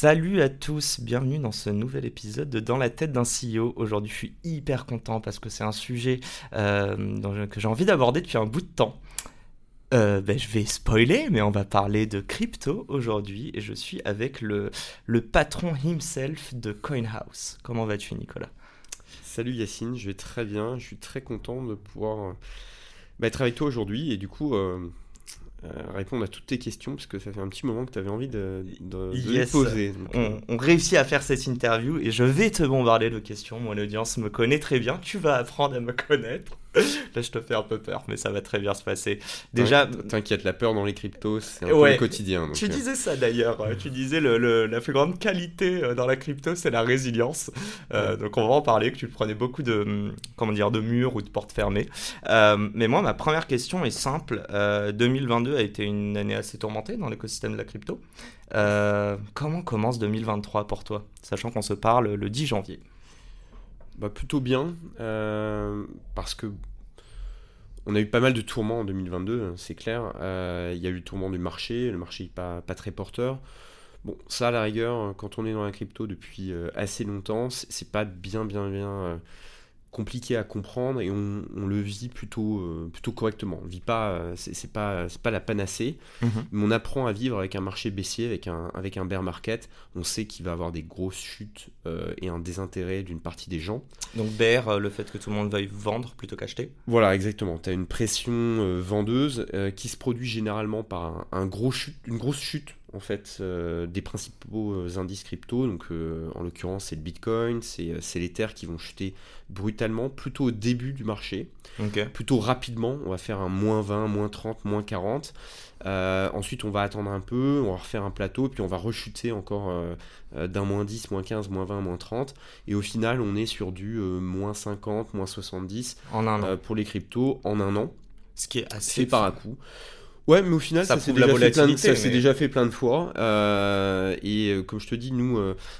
Salut à tous, bienvenue dans ce nouvel épisode de Dans la tête d'un CEO. Aujourd'hui, je suis hyper content parce que c'est un sujet euh, que j'ai envie d'aborder depuis un bout de temps. Euh, ben, je vais spoiler, mais on va parler de crypto aujourd'hui et je suis avec le, patron himself de CoinHouse. Comment vas-tu, Nicolas? Salut Yacine, je vais très bien. Je suis très content de pouvoir bah, être avec toi aujourd'hui et du coup euh, euh, répondre à toutes tes questions parce que ça fait un petit moment que tu avais envie de, de, les poser. Euh. on, réussit à faire cette interview et je vais te bombarder de questions. Mon audience me connaît très bien. Tu vas apprendre à me connaître. Là, je te fais un peu peur, mais ça va très bien se passer. Déjà, t'inquiète, la peur dans les cryptos, c'est un peu le quotidien. tu disais ça d'ailleurs. Tu disais le, la plus grande qualité dans la crypto, c'est la résilience. donc, on va en parler. Que tu prenais beaucoup de, hum, comment dire, de murs ou de portes fermées. mais moi, ma première question est simple. 2022 a été une année assez tourmentée dans l'écosystème de la crypto. comment commence 2023 pour toi, sachant qu'on se parle le 10 janvier? Bah, Plutôt bien, parce que on a eu pas mal de tourments en 2022, hein, c'est clair. Euh, il y a eu le tourment du marché, le marché n'est pas, pas très porteur. Bon, ça, à la rigueur, quand on est dans la crypto depuis euh, assez longtemps, c'est pas bien, bien, bien euh, compliqué à comprendre et on, le vit plutôt, euh, plutôt correctement. On vit pas, euh, c'est pas, c'est pas la panacée, mhm. mais on apprend à vivre avec un marché baissier, avec un, avec un bear market. On sait qu'il va avoir des grosses chutes euh, et un désintérêt d'une partie des gens. Donc bear, le fait que tout le monde veuille vendre plutôt qu'acheter Voilà, exactement. Tu as une pression vendeuse qui se produit généralement par un, gros chute, une grosse chute en fait des principaux indices crypto. Donc en l'occurrence c'est le Bitcoin, c'est l'Ether qui vont chuter brutalement, plutôt au début du marché, plutôt rapidement. On va faire un moins 20, moins 30, moins 40. Euh, ensuite, on va attendre un peu, on va refaire un plateau, puis on va rechuter encore euh, euh, d'un moins 10, moins 15, moins 20, moins 30. Et au final, on est sur du moins 50, moins 70 en un pour les cryptos en un an. Ce qui est assez. par à coup. Ouais, mais au final, ça, s'est déjà, fait plein de, déjà fait plein de fois. et comme je te dis, nous,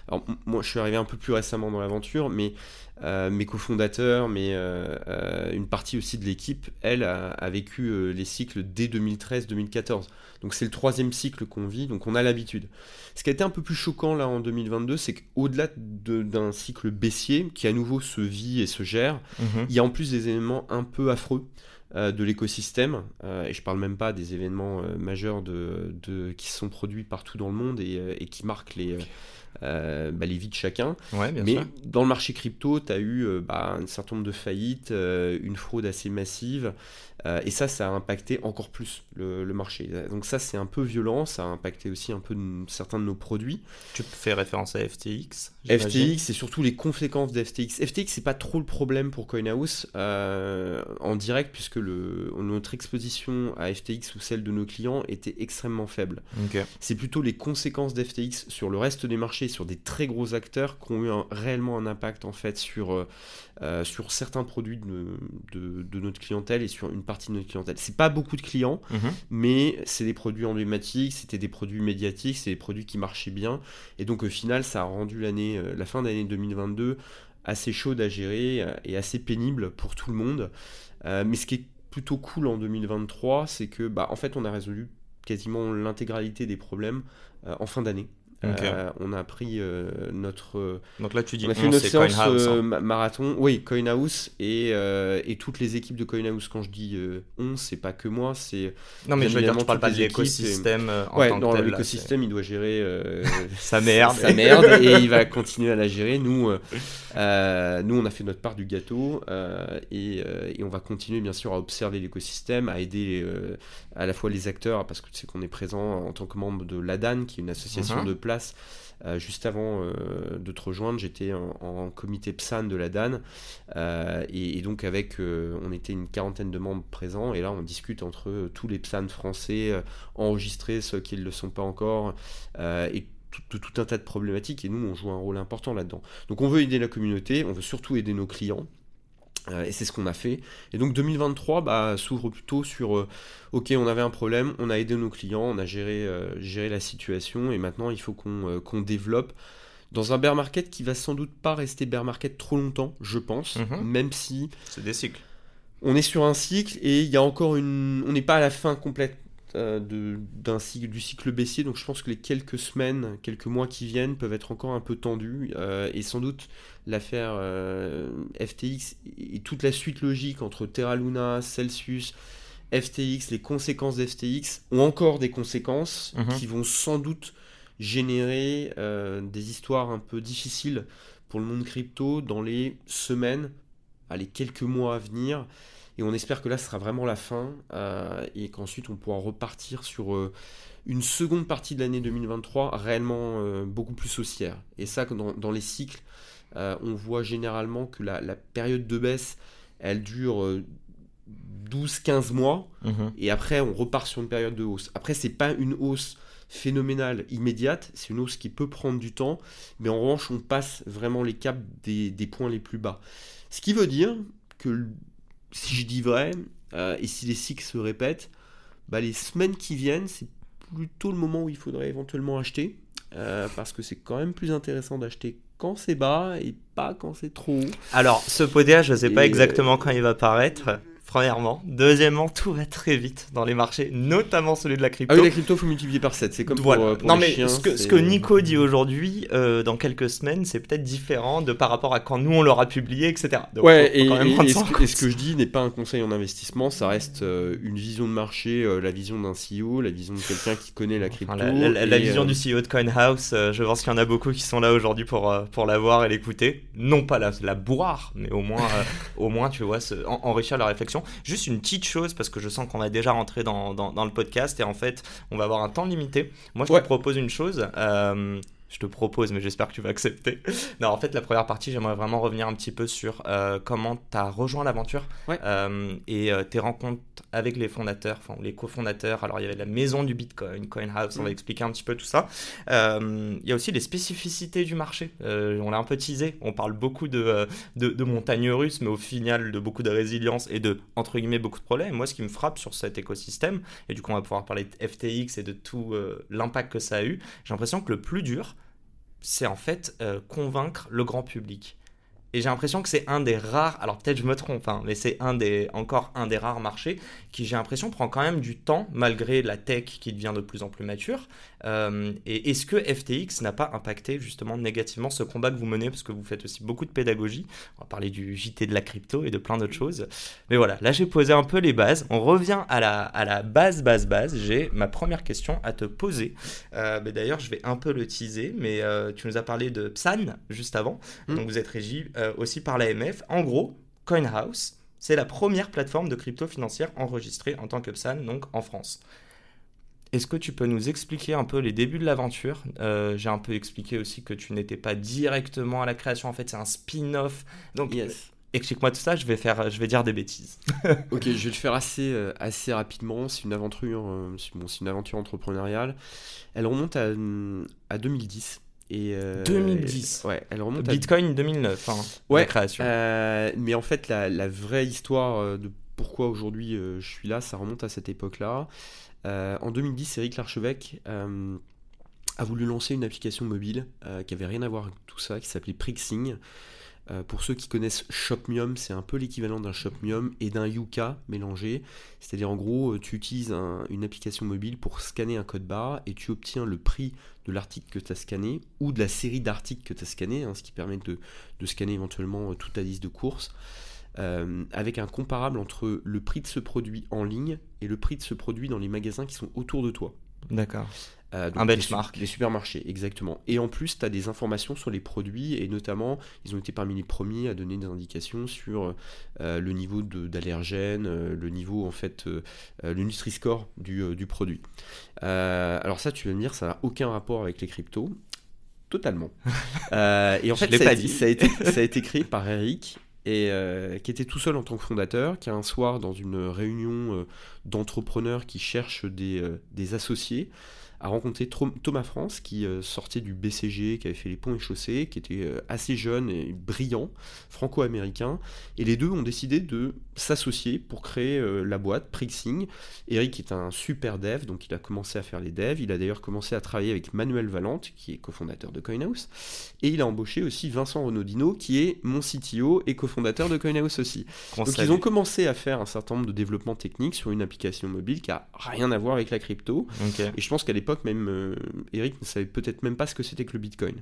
alors, moi, je suis arrivé un peu plus récemment dans l'aventure, mais euh, mes cofondateurs, mais euh, euh, une partie aussi de l'équipe, elle, a, vécu les cycles dès 2013-2014. Donc c'est le troisième cycle qu'on vit, donc on a l'habitude. Ce qui a été un peu plus choquant là en 2022, c'est qu'au-delà d'un cycle baissier, qui à nouveau se vit et se gère, mhm. il y a en plus des éléments un peu affreux. De l'écosystème, et je parle même pas des événements majeurs de, de, qui sont produits partout dans le monde et, et qui marquent les, euh, bah, les vies de chacun. Mais dans le marché crypto, tu as eu euh, bah, un certain nombre de faillites, euh, une fraude assez massive. et ça, ça a impacté encore plus le, marché. Donc ça, c'est un peu violent. Ça a impacté aussi un peu certains de nos produits. Tu fais référence à FTX FTX et surtout les conséquences d'FTX. FTX, c'est pas trop le problème pour CoinHouse en direct puisque le, notre exposition à FTX ou celle de nos clients était extrêmement faible. C'est plutôt les conséquences d'FTX sur le reste des marchés sur des très gros acteurs qui ont eu réellement un impact en fait sur, euh, euh, sur certains produits de, de, notre clientèle et sur une partie de notre clientèle. C'est pas beaucoup de clients, mhm. mais c'est des produits emblématiques, c'était des produits médiatiques, c'est des produits qui marchaient bien. Et donc au final, ça a rendu l'année, euh, la fin d'année 2022 assez chaude à gérer et assez pénible pour tout le monde. mais ce qui est plutôt cool en 2023, c'est que bah, en fait on a résolu quasiment l'intégralité des problèmes en fin d'année. Euh, on a pris euh, notre. Euh, Donc là, tu dis on a fait notre séance hein. marathon. Oui, CoinHouse et, et toutes les équipes de CoinHouse. Quand je dis on, c'est pas que moi, c'est. Non, mais je veux dire, tu parles pas de l'écosystème. Ouais, dans l'écosystème, il doit gérer sa merde. sa merde et il va continuer à la gérer. Nous, nous, on a fait notre part du gâteau et, et, on va continuer bien sûr à observer l'écosystème, à aider à la fois les acteurs, parce que tu sais qu'on est présent en tant que membre de l'ADAN, qui est une association uh-huh. de Euh, juste avant euh, de te rejoindre, j'étais en, comité PSAN de la DAN. Euh, et, donc, avec, on était une quarantaine de membres présents. Et là, on discute entre tous les PSAN français enregistrés, ceux qui ne le sont pas encore. et de tout un tas de problématiques et nous on joue un rôle important là-dedans. Donc on veut aider la communauté, on veut surtout aider nos clients. Euh, et c'est ce qu'on a fait. Et donc 2023 bah, s'ouvre plutôt sur euh, ok on avait un problème, on a aidé nos clients, on a géré, géré la situation et maintenant il faut qu'on développe dans un bear market qui va sans doute pas rester bear market trop longtemps, je pense, mhm. même si c'est des cycles. On est sur un cycle et il y a encore une, on n'est pas à la fin complète euh, d'un cycle, du cycle baissier, donc je pense que les quelques semaines, quelques mois qui viennent peuvent être encore un peu tendus, euh, et sans doute l'affaire euh, FTX et toute la suite logique entre Terra Luna, Celsius, FTX, les conséquences d'FTX ont encore des conséquences mhm. qui vont sans doute générer des histoires un peu difficiles pour le monde crypto dans les semaines, les quelques mois à venir. Et on espère que là, ce sera vraiment la fin euh, et qu'ensuite on pourra repartir sur euh, une seconde partie de l'année 2023 réellement euh, beaucoup plus haussière. Et ça, dans, dans les cycles, on voit généralement que la, période de baisse, elle dure 12-15 mois mhm. et après on repart sur une période de hausse. Après, c'est pas une hausse phénoménale immédiate, c'est une hausse qui peut prendre du temps, mais en revanche, on passe vraiment les caps des, des points les plus bas. Ce qui veut dire que si je dis vrai, euh, et si les cycles se répètent, bah, les semaines qui viennent, c'est plutôt le moment où il faudrait éventuellement acheter. Euh, parce que c'est quand même plus intéressant d'acheter quand c'est bas et pas quand c'est trop haut. Alors, ce podium, je ne sais pas exactement quand il va paraître premièrement. Deuxièmement, tout va très vite dans les marchés, notamment celui de la crypto. Ah oui, la crypto, faut multiplier par 7. C'est comme pour, euh, non, mais ce, que, ce, que, Nico dit aujourd'hui, euh, dans quelques semaines, c'est peut-être différent de par rapport à quand nous on l'aura publié, etc. ouais, et, ce, que je dis n'est pas un conseil en investissement, ça reste euh, une vision de marché, la vision d'un CEO, la vision de quelqu'un qui connaît la crypto. la, vision du CEO de CoinHouse, je pense qu'il y en a beaucoup qui sont là aujourd'hui pour, pour la voir et l'écouter. Non pas la, la boire, mais au moins, au moins tu vois, enrichir la réflexion. Juste une petite chose, parce que je sens qu'on va déjà rentrer dans, dans, le podcast et en fait, on va avoir un temps limité. Moi, je te propose une chose. Euh, je te propose, mais j'espère que tu vas accepter. non, en fait, la première partie, j'aimerais vraiment revenir un petit peu sur euh, comment tu as rejoint l'aventure euh, et euh, tes rencontres avec les fondateurs, enfin les cofondateurs. Alors, il y avait la maison du Bitcoin, CoinHouse, on va mm. expliquer un petit peu tout ça. il y a aussi les spécificités du marché. on l'a un peu teasé. On parle beaucoup de, de, de montagnes russes, mais au final, de beaucoup de résilience et de, entre guillemets, beaucoup de problèmes. moi, ce qui me frappe sur cet écosystème, et du coup, on va pouvoir parler de FTX et de tout l'impact que ça a eu, j'ai l'impression que le plus dur, c'est en fait euh, convaincre le grand public. Et j'ai l'impression que c'est un des rares, alors peut-être je me trompe, hein, mais c'est un des, encore un des rares marchés qui, j'ai l'impression, prend quand même du temps, malgré la tech qui devient de plus en plus mature. Euh, et est-ce que FTX n'a pas impacté justement négativement ce combat que vous menez, parce que vous faites aussi beaucoup de pédagogie, on va parler du JT de la crypto et de plein d'autres choses. Mais voilà, là j'ai posé un peu les bases, on revient à la, à la base, base, base. J'ai ma première question à te poser. Euh, D'ailleurs, je vais un peu le teaser, mais euh, tu nous as parlé de PSAN juste avant, mmh. donc vous êtes régi euh, aussi par l'AMF. En gros, CoinHouse, c'est la première plateforme de crypto financière enregistrée en tant que PSAN, donc en France. Est-ce que tu peux nous expliquer un peu les débuts de l'aventure? Euh, J'ai un peu expliqué aussi que tu n'étais pas directement à la création, en fait c'est un spin-off. Donc yes. explique-moi tout ça, je vais, faire, je vais dire des bêtises. ok, je vais le faire assez, euh, assez rapidement. C'est une, aventure, bon, une aventure entrepreneuriale. Elle remonte à, à 2010. Et 2010. Euh, ouais, elle remonte Bitcoin 2009, hein, ouais, la création. Euh, mais en fait, la, vraie histoire euh, de pourquoi aujourd'hui je suis là, ça remonte à cette époque-là. en 2010, Eric Larchevêque a voulu lancer une application mobile qui avait rien à voir avec tout ça, qui s'appelait Prixing. Euh, pour ceux qui connaissent Shopmium, c'est un peu l'équivalent d'un Shopmium et d'un Yuka mélangé. C'est-à-dire en gros, euh, tu utilises une application mobile pour scanner un code barre et tu obtiens le prix de l'article que tu as scanné ou de la série d'articles que tu as scanné, hein, ce qui permet de, scanner éventuellement euh, toute ta liste de courses. avec un comparable entre le prix de ce produit en ligne et le prix de ce produit dans les magasins qui sont autour de toi. D'accord. Euh, un benchmark. Les, supermarchés, exactement. Et en plus, tu as des informations sur les produits, et notamment, ils ont été parmi les premiers à donner des indications sur euh, le niveau d'allergène, euh, le niveau, en fait, le Nutri-Score du, du, produit. alors ça, tu vas me dire, ça n'a aucun rapport avec les cryptos. Totalement. et en fait, ça, a, ça, a été, ça a été créé par Eric, et qui était tout seul en tant que fondateur, qui un soir dans une réunion d'entrepreneurs qui cherchent des, des associés, a rencontré Thomas France qui sortait du BCG, qui avait fait les ponts et chaussées, qui était assez jeune et brillant, franco-américain. Et les deux ont décidé de s'associer pour créer la boîte Prixing. Eric est un super dev, donc il a commencé à faire les devs. Il a d'ailleurs commencé à travailler avec Manuel Valente, qui est cofondateur de CoinHouse. Et il a embauché aussi Vincent Renaudino, qui est mon CTO et cofondateur de CoinHouse aussi. Donc ils ont commencé à faire un certain nombre de développements techniques sur une application mobile qui a rien à voir avec la crypto. Et je pense qu'à l'époque, même euh, Eric ne savait peut-être même pas ce que c'était que le Bitcoin.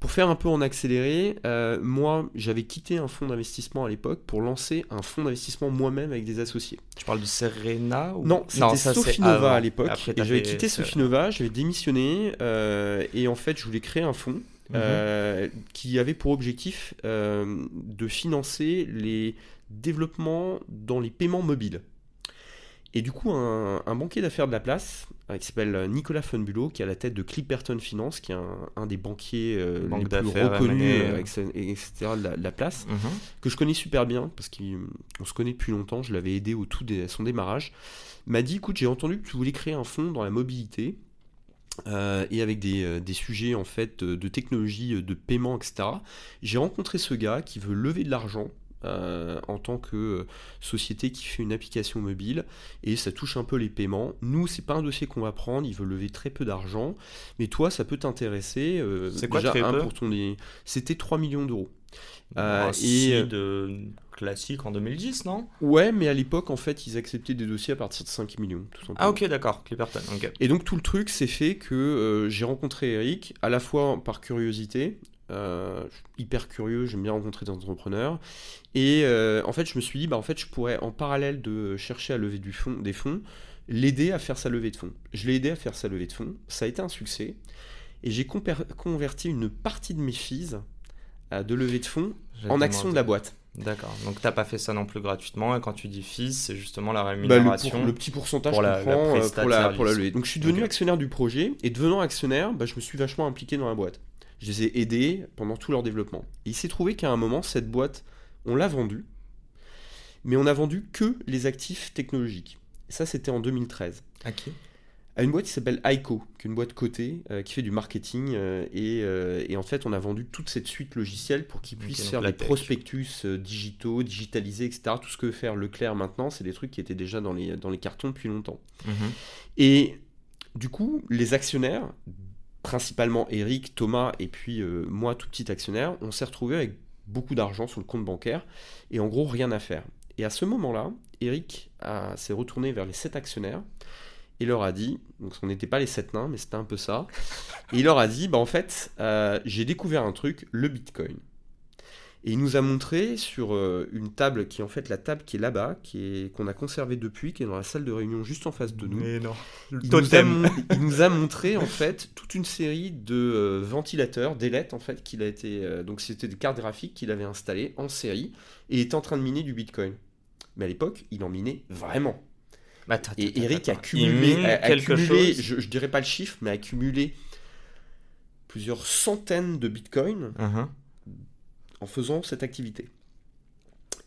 Pour faire un peu en accéléré, euh, moi j'avais quitté un fonds d'investissement à l'époque pour lancer un fonds d'investissement moi-même avec des associés. Tu parles de Serena ou... Non, c'était Sofinova à l'époque. J'avais quitté Sofinova, j'avais démissionné euh, et en fait je voulais créer un fonds mhm. euh, qui avait pour objectif de financer les développements dans les paiements mobiles. Et du coup, un, banquier d'affaires de la place, euh, qui s'appelle Nicolas Funbulo, qui est à la tête de Clipperton Finance, qui est un, des banquiers euh, les plus reconnus, euh, etc., de la, place, mhm. que je connais super bien, parce qu'on se connaît depuis longtemps, je l'avais aidé au tout de son démarrage, m'a dit, écoute, j'ai entendu que tu voulais créer un fonds dans la mobilité, et avec des, des, sujets en fait de technologie, de paiement, etc. J'ai rencontré ce gars qui veut lever de l'argent euh, en tant que euh, société qui fait une application mobile et ça touche un peu les paiements. Nous, c'est pas un dossier qu'on va prendre, il veut lever très peu d'argent, mais toi, ça peut t'intéresser. Euh, c'est quoi déjà, un, pour ton... C'était 3 millions d'euros. Euh, et de classique en 2010, non? Ouais, mais à l'époque, en fait, ils acceptaient des dossiers à partir de 5 millions, tout simplement. Ah ok, d'accord, Clipperton. Et donc tout le truc s'est fait que j'ai rencontré Eric, à la fois par curiosité, euh, hyper curieux, j'aime bien rencontrer des entrepreneurs. Et euh, en fait, je me suis dit, bah, en fait, je pourrais, en parallèle de chercher à lever du fond, des fonds, l'aider à faire sa levée de fonds. Je l'ai aidé à faire sa levée de fonds. Ça a été un succès. Et j'ai converti une partie de mes fees à de levée de fonds en action de la boîte. D'accord. Donc t'as pas fait ça non plus gratuitement. Et quand tu dis fees, c'est justement la rémunération. Bah, le, le, petit pourcentage pour la, prend, euh, pour, la, pour la levée. Donc je suis devenu actionnaire du projet. Et devenant actionnaire, bah, je me suis vachement impliqué dans la boîte. Je les ai aidés pendant tout leur développement. il s'est trouvé qu'à un moment, cette boîte, on l'a vendue, mais on n'a vendu que les actifs technologiques. ça, c'était en 2013. À qui? À une boîte qui s'appelle ICO, qui est une boîte cotée, euh, qui fait du marketing. Euh, euh, et, en fait, on a vendu toute cette suite logicielle pour qu'ils puissent faire des prospectus digitaux, digitalisés, etc. Tout ce que veut faire Leclerc maintenant, c'est des trucs qui étaient déjà dans les, dans les cartons depuis longtemps. Mhm. Et du coup, les actionnaires principalement Eric, Thomas et puis euh, moi, tout petit actionnaire, on s'est retrouvé avec beaucoup d'argent sur le compte bancaire et en gros rien à faire. Et à ce moment-là, Eric s'est retourné vers les sept actionnaires et leur a dit, donc ce n'était pas les sept nains, mais c'était un peu ça, et il leur a dit, bah en fait, euh, j'ai découvert un truc, le Bitcoin. Et il nous a montré sur euh, une table qui est en fait la table qui est là-bas, qui est qu'on a conservée depuis, qui est dans la salle de réunion juste en face de nous. Mais non. Le il, nous a, il, nous a, montré en fait toute une série de euh, ventilateurs, d'ailettes en fait qu'il a été euh, donc c'était des cartes graphiques qu'il avait installées en série et était en train de miner du Bitcoin. Mais à l'époque, il en minait vraiment. Et Eric a cumulé, quelque chose. Je, je, dirais pas le chiffre, mais a accumulé plusieurs centaines de Bitcoin. Uh-huh en faisant cette activité.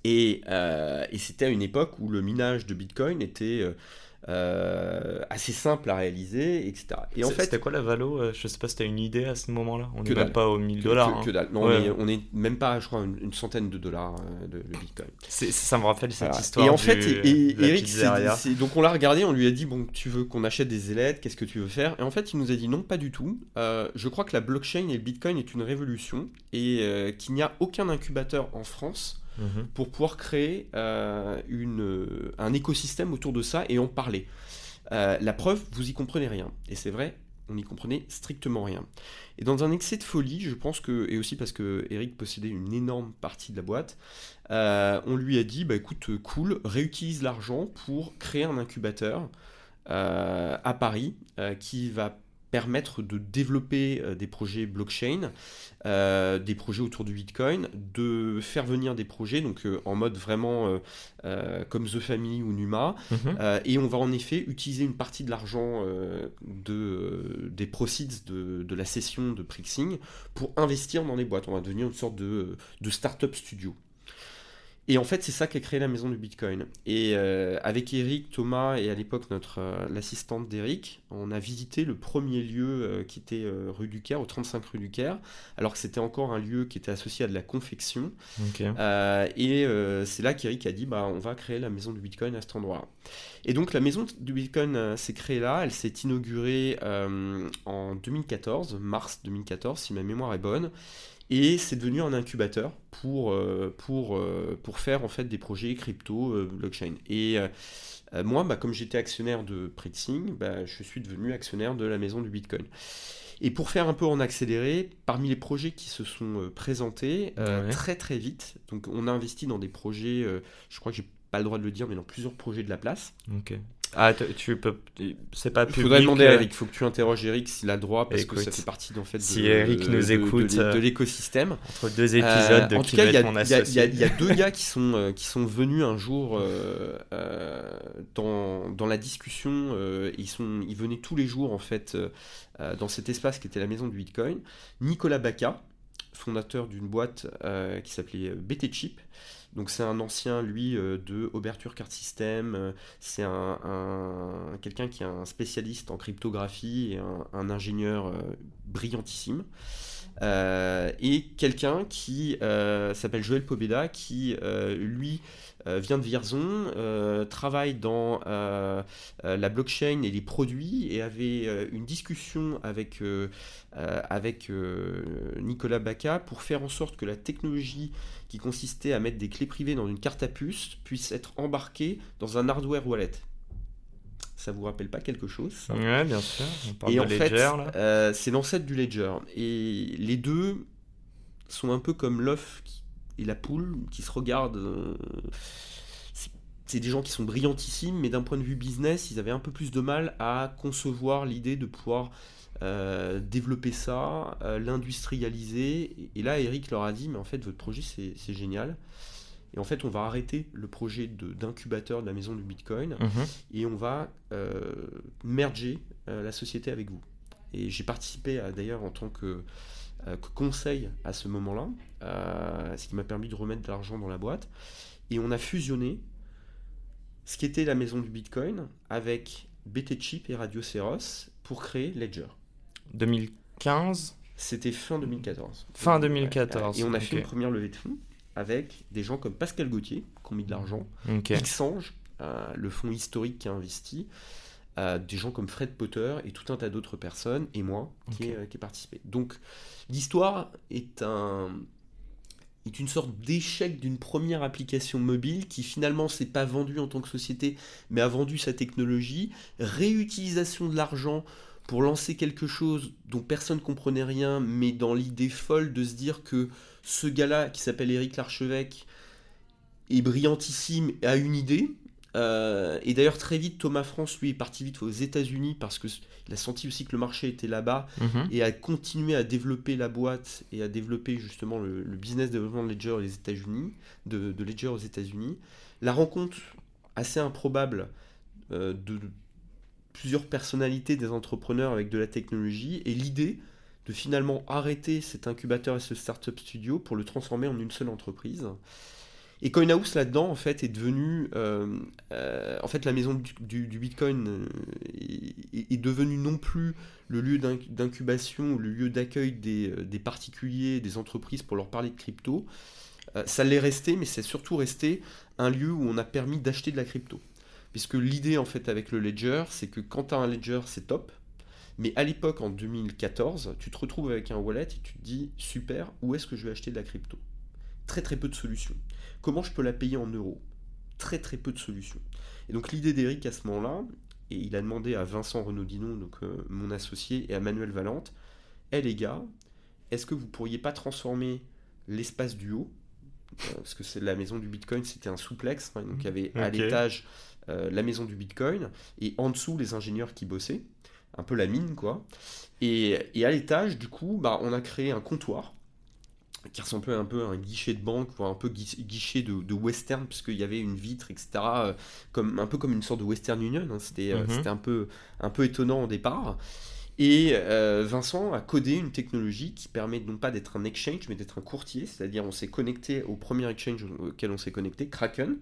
Et, euh, et c'était à une époque où le minage de Bitcoin était euh, euh, assez simple à réaliser, etc. Et en fait, c'était quoi la valo euh, Je sais pas si tu as une idée à ce moment-là. On n'est même pas aux 1000 dollars. Que, hein. Non, on, est, même pas, je crois, une, centaine de dollars euh, de, Bitcoin. Ça me rappelle cette histoire. Et en fait, et, Eric, donc on l'a regardé, on lui a dit bon, tu veux qu'on achète des ailettes Qu'est-ce que tu veux faire? Et en fait, il nous a dit non, pas du tout. je crois que la blockchain et le Bitcoin est une révolution et qu'il n'y a aucun incubateur en France Mhm. pour pouvoir créer euh, euh, un écosystème autour de ça et en parler. Euh, la preuve, vous y comprenez rien. Et c'est vrai, on n'y comprenait strictement rien. Et dans un excès de folie, je pense que, et aussi parce que Eric possédait une énorme partie de la boîte, on lui a dit, bah écoute, cool, réutilise l'argent pour créer un incubateur à Paris qui va permettre de développer euh, des projets blockchain, euh, des projets autour du Bitcoin, de faire venir des projets donc euh, en mode vraiment comme The Family ou Numa, mhm. et on va en effet utiliser une partie de l'argent de, des proceeds de, de, la session de Prixing pour investir dans les boîtes. On va devenir une sorte de, de start-up studio. Et en fait, c'est ça qui a créé la maison du Bitcoin. Et euh, avec Eric, Thomas et à l'époque notre euh, l'assistante d'Eric, on a visité le premier lieu euh, qui était rue du Caire, au 35 rue du Caire, alors que c'était encore un lieu qui était associé à de la confection. et c'est là qu'Eric a dit, bah, on va créer la maison du Bitcoin à cet endroit-là. Et donc la maison du Bitcoin s'est créée là, elle s'est inaugurée en 2014, mars 2014, si ma mémoire est bonne. Et c'est devenu un incubateur pour, euh, pour, euh, pour faire en fait des projets crypto, euh, blockchain. Et moi, bah, comme j'étais actionnaire de Prexing, bah, je suis devenu actionnaire de la maison du Bitcoin. Et pour faire un peu en accéléré, parmi les projets qui se sont présentés très très vite, donc on a investi dans des projets, je crois que j'ai pas le droit de le dire, mais dans plusieurs projets de la place. Ok. Ah, tu peux. C'est pas public. Faudrait demander à euh, Eric. Faut que tu interroges Eric s'il a droit parce que ça fait partie en fait. si Eric nous écoute de, euh, l'écosystème. Entre deux épisodes de En tout cas, il y, a deux gars qui sont euh, qui sont venus un jour dans, dans la discussion. ils sont ils venaient tous les jours en fait dans cet espace qui était la maison du Bitcoin. Nicolas Baca, fondateur d'une boîte qui s'appelait BT Chip. Donc c'est un ancien, lui, euh, de Oberture Card System. Euh, c'est un, quelqu'un qui est un spécialiste en cryptographie et un, ingénieur euh, brillantissime. Et quelqu'un qui s'appelle Joël Pobeda, qui, lui, vient de Vierzon, travaille dans la blockchain et les produits et avait une discussion avec, avec Nicolas Baca pour faire en sorte que la technologie qui consistait à mettre des clés privées dans une carte à puce puisse être embarquée dans un hardware wallet. Ça vous rappelle pas quelque chose Ouais, bien sûr. et en fait, euh, c'est l'ancêtre du Ledger. Et les deux sont un peu comme l'œuf et la poule qui se regardent. Euh, c'est des gens qui sont brillantissimes, mais d'un point de vue business, ils avaient un peu plus de mal à concevoir l'idée de pouvoir euh, développer ça, euh, l'industrialiser. Et là, Eric leur a dit, mais en fait, votre projet, c'est génial. Et en fait, on va arrêter le projet d'incubateur de, la maison du Bitcoin mhm. et on va euh, merger la société avec vous. Et j'ai participé d'ailleurs en tant que, que, conseil à ce moment-là, ce qui m'a permis de remettre de l'argent dans la boîte. Et on a fusionné ce qui était la maison du Bitcoin avec BT Chip et Radio Ceros pour créer Ledger. 2015 C'était fin 2014. Fin 2014. Et on a fait une première levée de fonds avec des gens comme Pascal Gauthier, qui ont mis de l'argent, okay. Xange, euh, le fonds historique qui a investi, euh, des gens comme Fred Potter et tout un tas d'autres personnes, et moi, qui, ai, qui ai participé. Donc, l'histoire est un, est une sorte d'échec d'une première application mobile qui finalement s'est pas vendue en tant que société, mais a vendu sa technologie, réutilisation de l'argent pour lancer quelque chose dont personne ne comprenait rien, mais dans l'idée folle de se dire que ce gars-là, qui s'appelle Eric Larchevêque, est brillantissime, a une idée. Euh, et d'ailleurs, très vite, Thomas France, lui, est parti vite aux États-Unis parce qu'il a senti aussi que le marché était là-bas mhm. et a continué à développer la boîte et à développer justement le, business développement de Ledger, les États-Unis, de, Ledger aux États-Unis. La rencontre assez improbable euh, de plusieurs personnalités des entrepreneurs avec de la technologie et l'idée de finalement arrêter cet incubateur et ce startup studio pour le transformer en une seule entreprise. Et CoinHouse là-dedans en fait est devenu euh, euh, en fait la maison du, Bitcoin euh, est, devenue non plus le lieu d'incubation ou le lieu d'accueil des, particuliers, des entreprises pour leur parler de crypto. ça l'est resté, mais c'est surtout resté un lieu où on a permis d'acheter de la crypto. Puisque l'idée en fait avec le ledger, c'est que quand tu as un ledger, c'est top. Mais à l'époque, en 2014, tu te retrouves avec un wallet et tu te dis super, où est-ce que je vais acheter de la crypto? Très très peu de solutions. Comment je peux la payer en euros? Très très peu de solutions. Et donc l'idée d'Eric à ce moment-là, et il a demandé à Vincent Renaudino, donc euh, mon associé, et à Manuel Valente, hé les gars, est-ce que vous pourriez pas transformer l'espace du haut, euh, parce que c'est la maison du Bitcoin, c'était un souplex, hein, donc il y avait à l'étage euh, la maison du Bitcoin, et en dessous les ingénieurs qui bossaient, un peu la mine quoi. Et, et à l'étage, du coup, bah, on a créé un comptoir qui ressemblait un peu à un guichet de banque, voire un peu guichet de, western, puisqu'il y avait une vitre, etc. Euh, comme, un peu comme une sorte de Western Union. Hein. C'était, euh, mhm. c'était un, peu, un peu étonnant au départ. Et euh, Vincent a codé une technologie qui permet non pas d'être un exchange, mais d'être un courtier. C'est-à-dire, on s'est connecté au premier exchange auquel on s'est connecté, Kraken.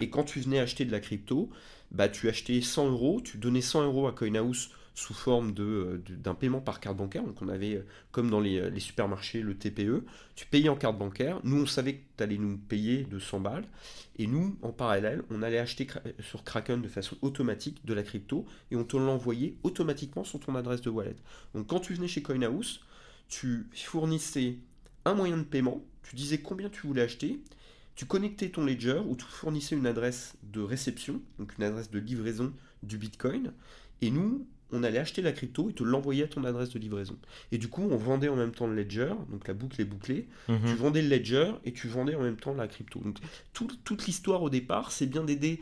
Et quand tu venais acheter de la crypto, bah, tu achetais 100 euros, tu donnais 100 euros à CoinHouse sous forme euh, de, d'un paiement par carte bancaire. Donc on avait, euh, comme dans les, les, supermarchés, le TPE. Tu payais en carte bancaire. Nous, on savait que tu allais nous payer de 100 balles. Et nous, en parallèle, on allait acheter sur Kraken de façon automatique de la crypto et on te l'envoyait automatiquement sur ton adresse de wallet. Donc quand tu venais chez CoinHouse, tu fournissais un moyen de paiement, tu disais combien tu voulais acheter, tu connectais ton ledger ou tu fournissais une adresse de réception, donc une adresse de livraison du Bitcoin, et nous, on allait acheter la crypto et te l'envoyer à ton adresse de livraison. Et du coup, on vendait en même temps le ledger, donc la boucle est bouclée. Mhm. Tu vendais le ledger et tu vendais en même temps la crypto. Donc toute l'histoire au départ, c'est bien d'aider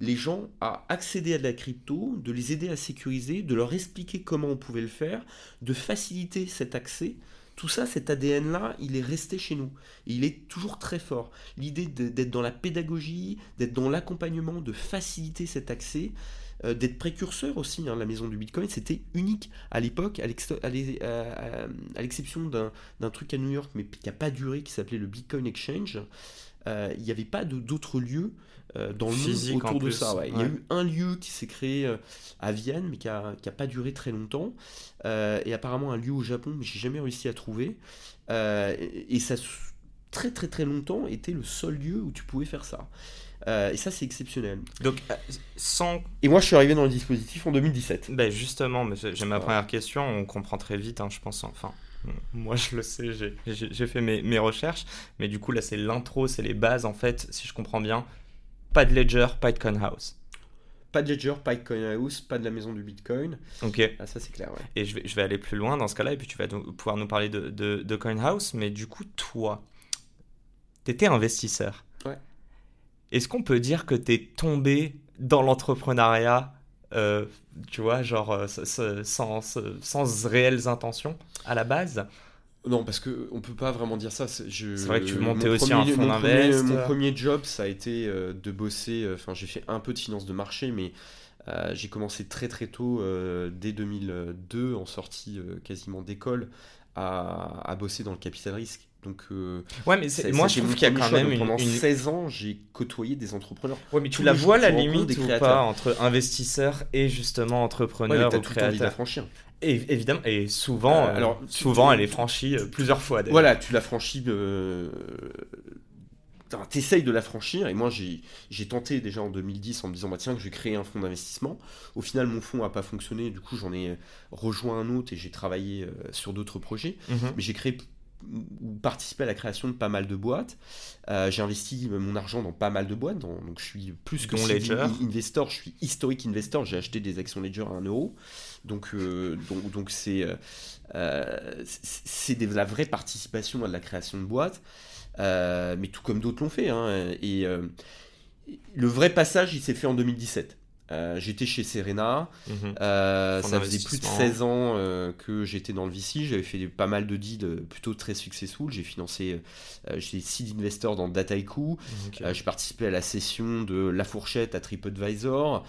les gens à accéder à de la crypto, de les aider à sécuriser, de leur expliquer comment on pouvait le faire, de faciliter cet accès. Tout ça, cet ADN-là, il est resté chez nous. Et il est toujours très fort. L'idée d'être dans la pédagogie, d'être dans l'accompagnement, de faciliter cet accès, euh, d'être précurseur aussi. Hein, la maison du Bitcoin, c'était unique à l'époque, à l'exception d'un truc à New York, mais qui n'a pas duré, qui s'appelait le Bitcoin Exchange. Euh, il n'y avait pas d'autres lieux euh, dans le monde autour de ça. Il y a eu un lieu qui s'est créé à Vienne, mais qui n'a pas duré très longtemps. et apparemment un lieu au Japon, mais j'ai jamais réussi à trouver. et ça, très très très longtemps, était le seul lieu où tu pouvais faire ça. Euh, et ça, c'est exceptionnel. Donc, euh, sans. Et moi, je suis arrivé dans le dispositif en 2017. Ben justement, j'ai ma première question. On comprend très vite, hein, je pense. Enfin, moi, je le sais, j'ai fait mes, mes, recherches. Mais du coup, là, c'est l'intro, c'est les bases, en fait, si je comprends bien. Pas de Ledger, pas de CoinHouse. Pas de Ledger, pas de CoinHouse, pas de la maison du Bitcoin. Ok. Ah, ça, c'est clair, ouais. Et je vais, je vais aller plus loin dans ce cas-là, et puis tu vas pouvoir nous parler de, de, de CoinHouse. Mais du coup, toi, tu étais investisseur. Ouais. Est-ce qu'on peut dire que tu es tombé dans l'entrepreneuriat, euh, tu vois, genre euh, sans, sans, réelles intentions à la base? Non, parce qu'on ne peut pas vraiment dire ça. C'est vrai que tu montais aussi un fonds d'invest. Mon premier job, ça a été euh, de bosser. Enfin, j'ai fait un peu de finance de marché, mais j'ai commencé très très tôt, dès 2002, en sortie quasiment d'école, à, à, bosser dans le capital risque. Donc, euh, ouais, mais moi je trouve qu'il y a quand même une, pendant 16 ans, j'ai côtoyé des entrepreneurs. Ouais, mais tu la vois la limite ou pas entre investisseur et justement entrepreneur ouais, ou créateur. la franchir. Et, évidemment, et souvent, euh, alors souvent, elle est franchie euh, plusieurs fois. Voilà, tu la franchis. Euh, T'essayes de la franchir et moi j'ai tenté déjà en 2010 en me disant bah tiens que je vais créer un fonds d'investissement. Au final mon fonds n'a pas fonctionné, du coup j'en ai rejoint un autre et j'ai travaillé sur d'autres projets. Mhm. Mais j'ai créé ou participer à la création de pas mal de boîtes. Euh, j'ai investi mon argent dans pas mal de boîtes, donc je suis plus que Ledger. investor, je suis historique investor, j'ai acheté des actions Ledger à 1 euro. Donc euh, donc donc c'est euh, c'est de la vraie participation à la création de boîtes, mais tout comme d'autres l'ont fait. Hein, et le vrai passage, il s'est fait en 2017. Euh, j'étais chez Serena. Mhm. Euh, ça faisait plus de 16 ans euh, que j'étais dans le VC. J'avais fait pas mal de deals plutôt très successful. J'ai financé, j'ai seed investor dans Dataiku. j'ai participé à la session de La Fourchette à TripAdvisor.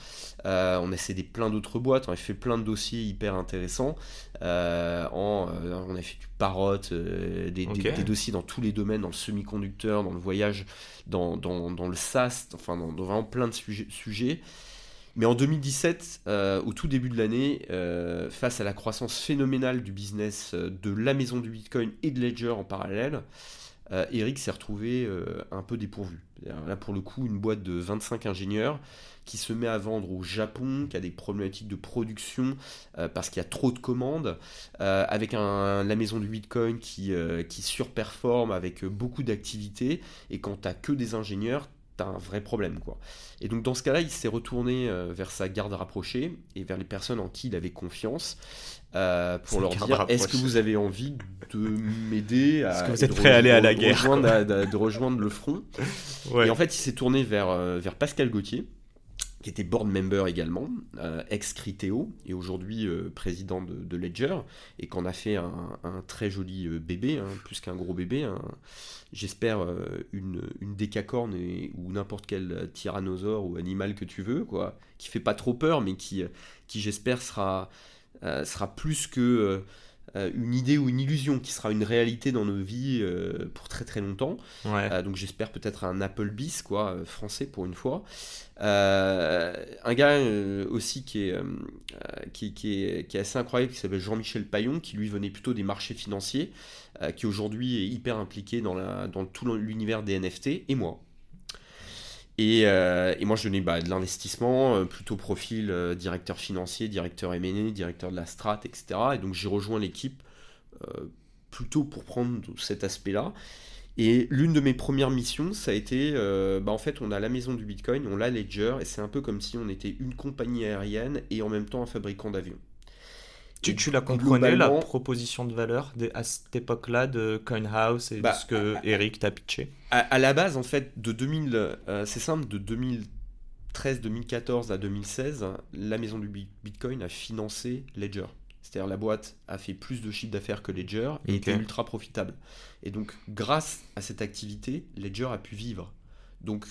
on a cédé plein d'autres boîtes. On a fait plein de dossiers hyper intéressants. En, on a fait du parrot, des, des, dossiers dans tous les domaines, dans le semi-conducteur, dans le voyage, dans, dans, dans le SaaS, enfin dans, vraiment plein de sujets. sujets. Mais en 2017, euh, au tout début de l'année, euh, face à la croissance phénoménale du business euh, de la maison du Bitcoin et de Ledger en parallèle, Eric s'est retrouvé un peu dépourvu. Là, pour le coup, une boîte de 25 ingénieurs qui se met à vendre au Japon, qui a des problématiques de production parce qu'il y a trop de commandes, avec la maison du Bitcoin qui, surperforme avec beaucoup d'activités, et quand tu que des ingénieurs, un vrai problème. quoi. Et donc dans ce cas-là, il s'est retourné euh, vers sa garde rapprochée et vers les personnes en qui il avait confiance euh, pour leur dire est-ce que vous avez envie de m'aider à... Est-ce que vous êtes prêt à aller à la guerre de rejoindre le front Et en fait, il s'est tourné vers, euh, vers Pascal Gauthier qui était board member également, euh, ex-Criteo, et aujourd'hui euh, président de, Ledger, et qu'on a fait un, très joli euh, bébé, hein, plus qu'un gros bébé, j'espère une, décacorne ou n'importe quel tyrannosaure ou animal que tu veux, quoi, qui fait pas trop peur, mais qui, qui j'espère sera sera plus que une idée ou une illusion qui sera une réalité dans nos vies euh, pour très très longtemps. Euh, donc j'espère peut-être un Applebee's quoi, français pour une fois. un gars aussi qui est, qui, qui, est, qui, est, assez incroyable, qui s'appelle Jean-Michel Payon, qui lui venait plutôt des marchés financiers, qui aujourd'hui est hyper impliqué dans, la, dans tout l'univers des NFT, et moi. Euh, et, moi, je donnais bah, de l'investissement, euh, plutôt profil euh, directeur financier, directeur M&A, directeur de la strat, etc. Et donc, j'ai rejoint l'équipe plutôt pour prendre cet aspect-là. Et l'une de mes premières missions, ça a été, bah, en fait, on a la maison du Bitcoin, on l'a Ledger, et c'est un peu comme si on était une compagnie aérienne et en même temps un fabricant d'avions. Tu, tu la comprenais, la proposition de valeur à cette époque-là de CoinHouse et de bah, ce que Eric t'a pitché? À, la base, en fait, de 2000, euh, c'est simple, de 2013, 2014 à 2016, la maison du Bitcoin a financé Ledger. C'est-à-dire la boîte a fait plus de chiffre d'affaires que Ledger et était ultra profitable. Et donc, grâce à cette activité, Ledger a pu vivre. Donc,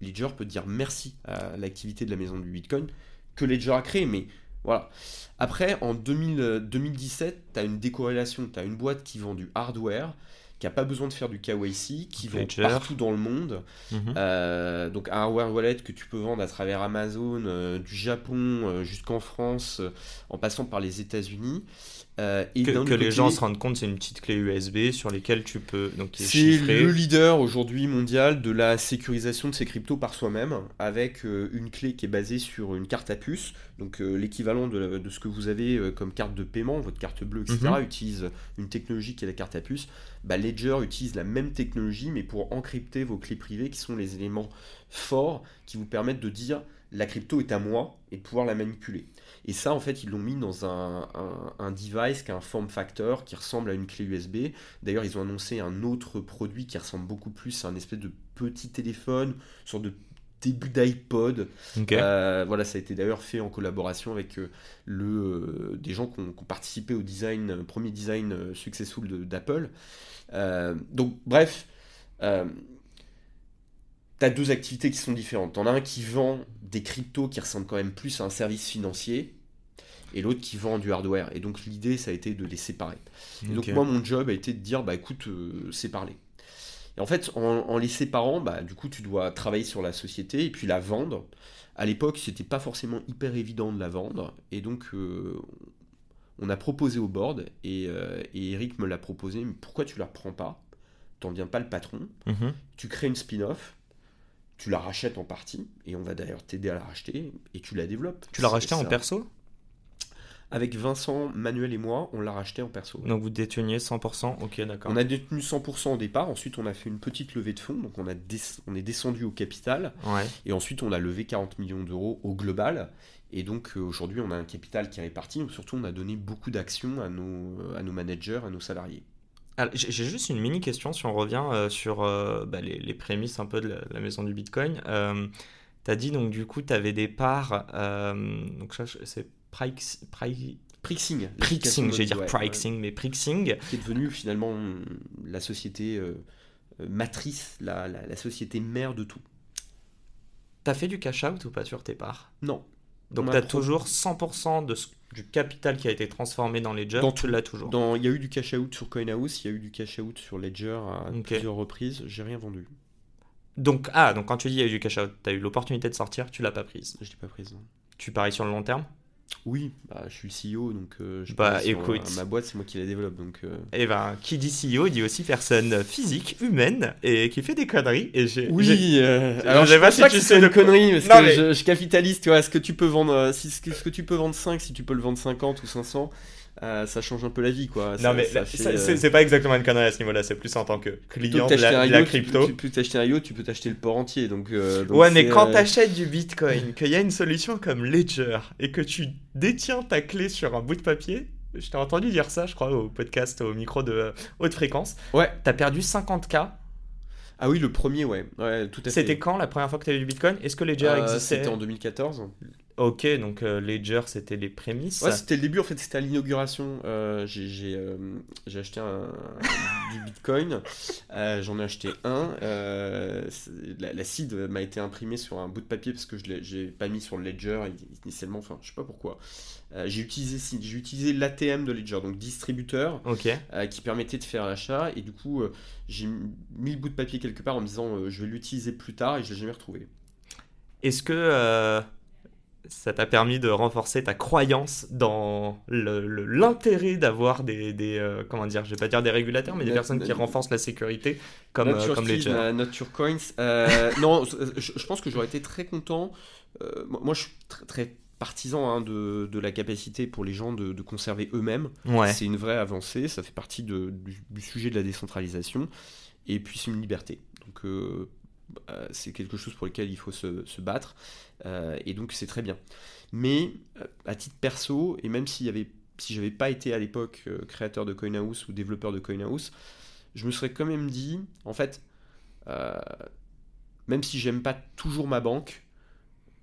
Ledger peut dire merci à l'activité de la maison du Bitcoin que Ledger a créé, mais voilà. Après, en 2017, tu as une décorrélation. Tu as une boîte qui vend du hardware, qui n'a pas besoin de faire du KYC, qui vend partout dans le monde. Mhm. Euh, donc un hardware wallet que tu peux vendre à travers Amazon, euh, du Japon euh, jusqu'en France, en passant par les États-Unis. Euh, et que, les gens se rendent compte, c'est une petite clé USB sur lesquelles tu peux. C'est le leader aujourd'hui mondial de la sécurisation de ces cryptos par soi-même, avec euh, une clé qui est basée sur une carte à puce, donc euh, l'équivalent de, ce que vous avez comme carte de paiement, votre carte bleue, etc. Mhm. utilise une technologie qui est la carte à puce. Bah, Ledger utilise la même technologie, mais pour encrypter vos clés privées, qui sont les éléments forts qui vous permettent de dire la crypto est à moi et de pouvoir la manipuler. Et ça, en fait, ils l'ont mis dans un, un, device qui a un form factor qui ressemble à une clé USB. D'ailleurs, ils ont annoncé un autre produit qui ressemble beaucoup plus à un espèce de petit téléphone, sorte de début d'iPod. Euh, voilà, ça a été d'ailleurs fait en collaboration avec euh, le, euh, des gens qui ont, participé au design, premier design successful d'Apple. donc, bref, tu as deux activités qui sont différentes. T'en as un qui vend des cryptos qui ressemblent quand même plus à un service financier, et l'autre qui vend du hardware. Et donc l'idée, ça a été de les séparer. Et donc moi, mon job a été de dire, bah écoute, euh, séparez Et en fait, en, les séparant, bah, du coup, tu dois travailler sur la société et puis la vendre. À l'époque, c'était pas forcément hyper évident de la vendre. Et donc, euh, on a proposé au board et, euh, et Eric me l'a proposé. Mais pourquoi tu la prends pas? T'en viens pas le patron. Mhm. Tu crées une spin-off tu la rachètes en partie, et on va d'ailleurs t'aider à la racheter, et tu la développes. Tu l'as racheté en perso? Avec Vincent, Manuel et moi, on l'a racheté en perso. Donc vous déteniez 100% Ok, d'accord. On a détenu 100% au départ, ensuite on a fait une petite levée de fonds, donc on, a on est descendu au capital, et ensuite on a levé 40 millions d'euros au global, et donc euh, aujourd'hui on a un capital qui est réparti, surtout on a donné beaucoup d'actions à nos, à nos managers, à nos salariés. J'ai juste une mini question si on revient euh, sur euh, bah, les, prémices un peu de la, maison du Bitcoin. Euh, tu as dit donc du coup tu avais des parts, donc c'est Prixing. Prixing, j'allais dire Prixing, mais Prixing. Qui est devenu finalement la société matrice, la, la, société mère de tout. T'as fait du cash out ou pas sur tes parts? Non. Donc tu as toujours 100% de ce du capital qui a été transformé dans Ledger, dans, tu l'as toujours. Dans, il y a eu du cash out sur CoinHouse, il y a eu du cash out sur Ledger à plusieurs reprises, j'ai rien vendu. Donc, ah, donc quand tu dis il y a eu du cash out, tu as eu l'opportunité de sortir, tu l'as pas prise. Je l'ai pas prise. Tu paries sur le long terme? Oui, bah, je suis le CEO, donc euh, je bah, écoute, euh, ma boîte, c'est moi qui la développe. Donc, euh... Et eh ben, qui dit CEO dit aussi personne physique, humaine, et qui fait des conneries. Et j'ai, oui, euh, alors je, sais pas si tu sais de conneries, parce que je, je, capitalise, tu vois, ce que tu peux vendre, si, ce que tu peux vendre 5, si tu peux le vendre 50 ou 500. Euh, ça change un peu la vie quoi. Non mais euh, c'est pas exactement une connerie à ce niveau-là, c'est plus en tant que client de la, crypto. Tu, peux t'acheter un yacht, tu peux t'acheter le port entier. Donc, euh, ouais, mais quand t'achètes du Bitcoin, qu'il y a une solution comme Ledger et que tu détiens ta clé sur un bout de papier, je t'ai entendu dire ça, je crois, au podcast, au micro de haute fréquence. Ouais. T'as perdu 50K. Ah oui, le premier, ouais. ouais tout C'était quand la première fois que tu as eu du Bitcoin? Est-ce que Ledger existait? C'était en 2014. Ok, donc euh, Ledger, c'était les prémices. Ouais, c'était le début, en fait, c'était à l'inauguration. Euh, j'ai euh, acheté un, du Bitcoin, j'en ai acheté un. la, la seed m'a été imprimée sur un bout de papier parce que je l'ai pas mis sur le Ledger initialement, enfin, je sais pas pourquoi. j'ai utilisé, utilisé l'ATM de Ledger, donc distributeur, qui permettait de faire l'achat. Et du coup, j'ai mis le bout de papier quelque part en me disant je vais l'utiliser plus tard et je l'ai jamais retrouvé. Est-ce que ça t'a permis de renforcer ta croyance dans l'intérêt d'avoir des, des euh, comment dire, je vais pas dire des régulateurs, mais des personnes qui renforcent la sécurité comme, euh, comme Ledger. Euh, not your coins. non, je, pense que j'aurais été très content. moi, je suis très, partisan hein, de, de, la capacité pour les gens de, de conserver eux-mêmes. Ouais. C'est une vraie avancée, ça fait partie de, du, sujet de la décentralisation. Et puis c'est une liberté. Donc euh, c'est quelque chose pour lequel il faut se, battre, euh, et donc c'est très bien. Mais euh, à titre perso, et même s'il y si j'avais pas été à l'époque créateur de CoinHouse ou développeur de CoinHouse, je me serais quand même dit, en fait, même si j'aime pas toujours ma banque,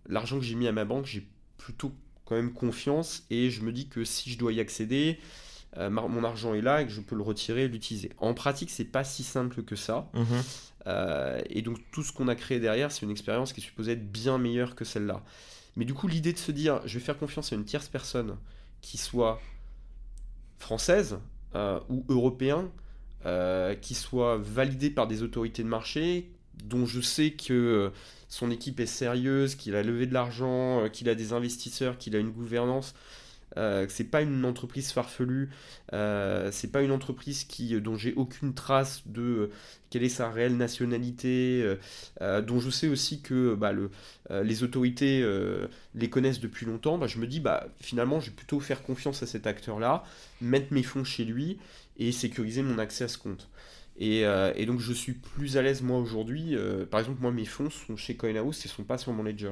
l'argent que j'ai mis à ma banque, j'ai plutôt quand même confiance, et je me dis que si je dois y accéder, mon argent est là et que je peux le retirer et l'utiliser. En pratique, c'est pas si simple que ça. Mhm. Euh, et donc tout ce qu'on a créé derrière, c'est une expérience qui est supposée être bien meilleure que celle-là. Mais du coup, l'idée de se dire, je vais faire confiance à une tierce personne qui soit française euh, ou européen, euh, qui soit validée par des autorités de marché, dont je sais que son équipe est sérieuse, qu'il a levé de l'argent, qu'il a des investisseurs, qu'il a une gouvernance, euh, c'est pas une entreprise farfelue, euh, c'est pas une entreprise qui, dont j'ai aucune trace de euh, quelle est sa réelle nationalité, dont je sais aussi que bah, le, les autorités les connaissent depuis longtemps, bah, je me dis bah, finalement je vais plutôt faire confiance à cet acteur-là, mettre mes fonds chez lui et sécuriser mon accès à ce compte. Et, et donc je suis plus à l'aise moi aujourd'hui. par exemple, moi mes fonds sont chez CoinHouse et sont pas sur mon ledger.